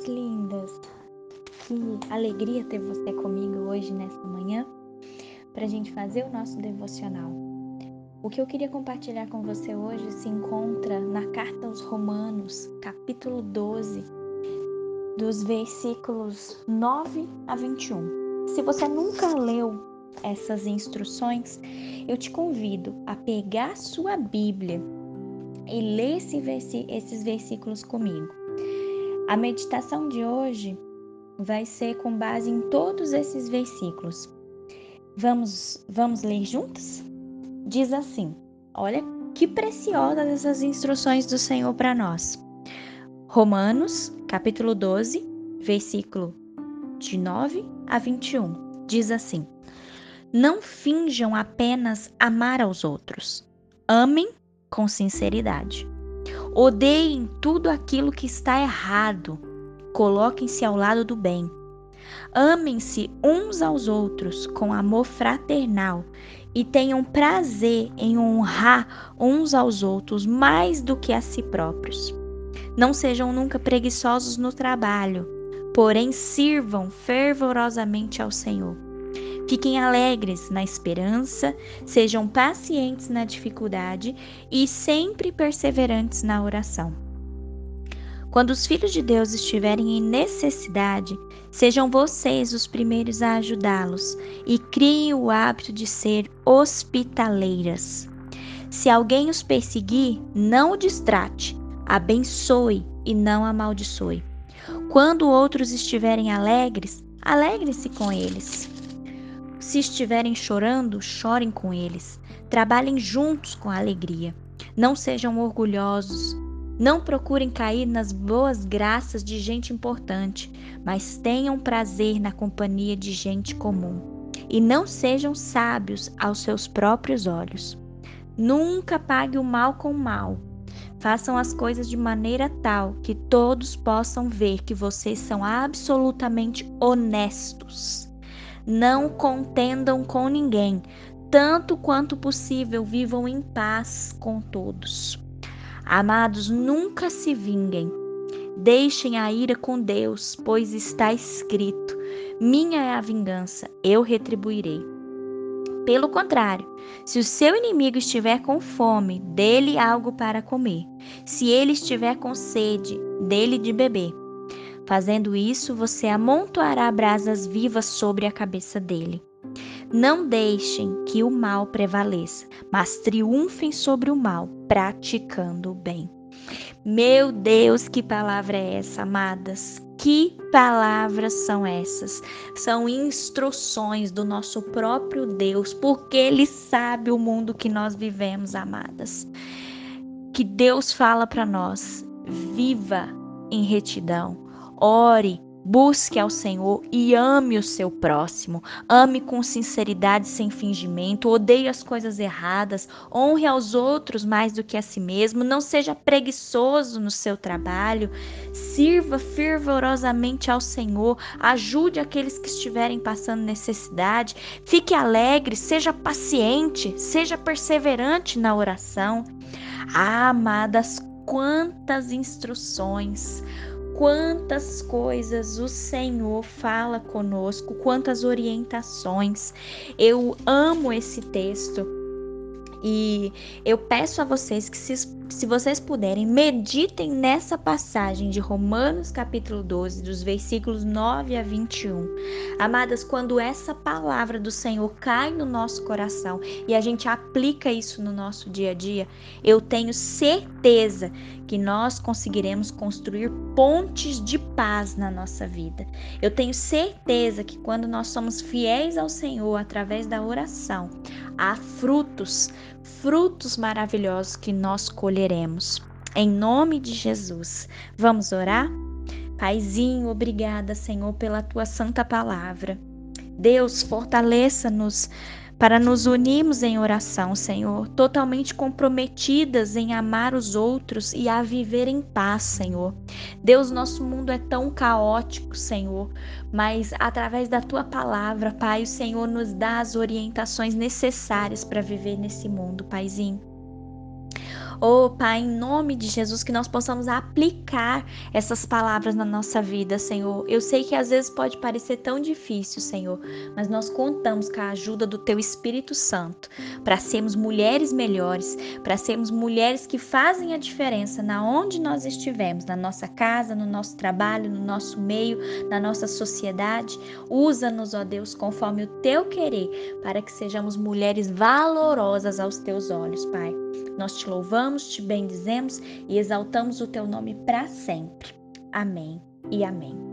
minhas lindas! Que alegria ter você comigo hoje nessa manhã para a gente fazer o nosso devocional. O que eu queria compartilhar com você hoje se encontra na carta aos Romanos, capítulo 12, dos versículos 9 a 21. Se você nunca leu essas instruções, eu te convido a pegar sua Bíblia e ler esse esses versículos comigo. A meditação de hoje vai ser com base em todos esses versículos. Vamos, vamos ler juntos? Diz assim: Olha que preciosas essas instruções do Senhor para nós. Romanos, capítulo 12, versículo de 9 a 21. Diz assim: Não finjam apenas amar aos outros. Amem com sinceridade. Odeiem tudo aquilo que está errado. Coloquem-se ao lado do bem. Amem-se uns aos outros com amor fraternal e tenham prazer em honrar uns aos outros mais do que a si próprios. Não sejam nunca preguiçosos no trabalho, porém sirvam fervorosamente ao Senhor Fiquem alegres na esperança, sejam pacientes na dificuldade e sempre perseverantes na oração. Quando os filhos de Deus estiverem em necessidade, sejam vocês os primeiros a ajudá-los e criem o hábito de ser hospitaleiras. Se alguém os perseguir, não o distrate, abençoe e não amaldiçoe. Quando outros estiverem alegres, alegre-se com eles. Se estiverem chorando, chorem com eles. Trabalhem juntos com alegria. Não sejam orgulhosos. Não procurem cair nas boas graças de gente importante, mas tenham prazer na companhia de gente comum. E não sejam sábios aos seus próprios olhos. Nunca pague o mal com o mal. Façam as coisas de maneira tal que todos possam ver que vocês são absolutamente honestos. Não contendam com ninguém, tanto quanto possível vivam em paz com todos. Amados, nunca se vinguem. Deixem a ira com Deus, pois está escrito: Minha é a vingança, eu retribuirei. Pelo contrário, se o seu inimigo estiver com fome, dê-lhe algo para comer. Se ele estiver com sede, dê-lhe de beber Fazendo isso, você amontoará brasas vivas sobre a cabeça dele. Não deixem que o mal prevaleça, mas triunfem sobre o mal, praticando o bem. Meu Deus, que palavra é essa, amadas? Que palavras são essas? São instruções do nosso próprio Deus, porque Ele sabe o mundo que nós vivemos, amadas. Que Deus fala para nós: viva em retidão, Ore, busque ao Senhor e ame o seu próximo. Ame com sinceridade, sem fingimento. Odeie as coisas erradas. Honre aos outros mais do que a si mesmo. Não seja preguiçoso no seu trabalho. Sirva fervorosamente ao Senhor. Ajude aqueles que estiverem passando necessidade. Fique alegre. Seja paciente. Seja perseverante na oração. Ah, amadas, quantas instruções quantas coisas o Senhor fala conosco, quantas orientações. Eu amo esse texto e eu peço a vocês que, se, se vocês puderem, meditem nessa passagem de Romanos, capítulo 12, dos versículos 9 a 21. Amadas, quando essa palavra do Senhor cai no nosso coração e a gente aplica isso no nosso dia a dia, eu tenho certeza que nós conseguiremos construir pontes de paz na nossa vida. Eu tenho certeza que quando nós somos fiéis ao Senhor através da oração, há frutos, frutos maravilhosos que nós colheremos. Em nome de Jesus. Vamos orar? Paizinho, obrigada, Senhor, pela tua santa palavra. Deus, fortaleça-nos para nos unirmos em oração, Senhor, totalmente comprometidas em amar os outros e a viver em paz, Senhor. Deus, nosso mundo é tão caótico, Senhor, mas através da tua palavra, Pai, o Senhor nos dá as orientações necessárias para viver nesse mundo, Paizinho. Oh, Pai, em nome de Jesus, que nós possamos aplicar essas palavras na nossa vida, Senhor. Eu sei que às vezes pode parecer tão difícil, Senhor, mas nós contamos com a ajuda do Teu Espírito Santo para sermos mulheres melhores, para sermos mulheres que fazem a diferença na onde nós estivermos, na nossa casa, no nosso trabalho, no nosso meio, na nossa sociedade. Usa-nos, ó Deus, conforme o Teu querer, para que sejamos mulheres valorosas aos Teus olhos, Pai. Nós te louvamos, te bendizemos e exaltamos o teu nome para sempre. Amém e amém.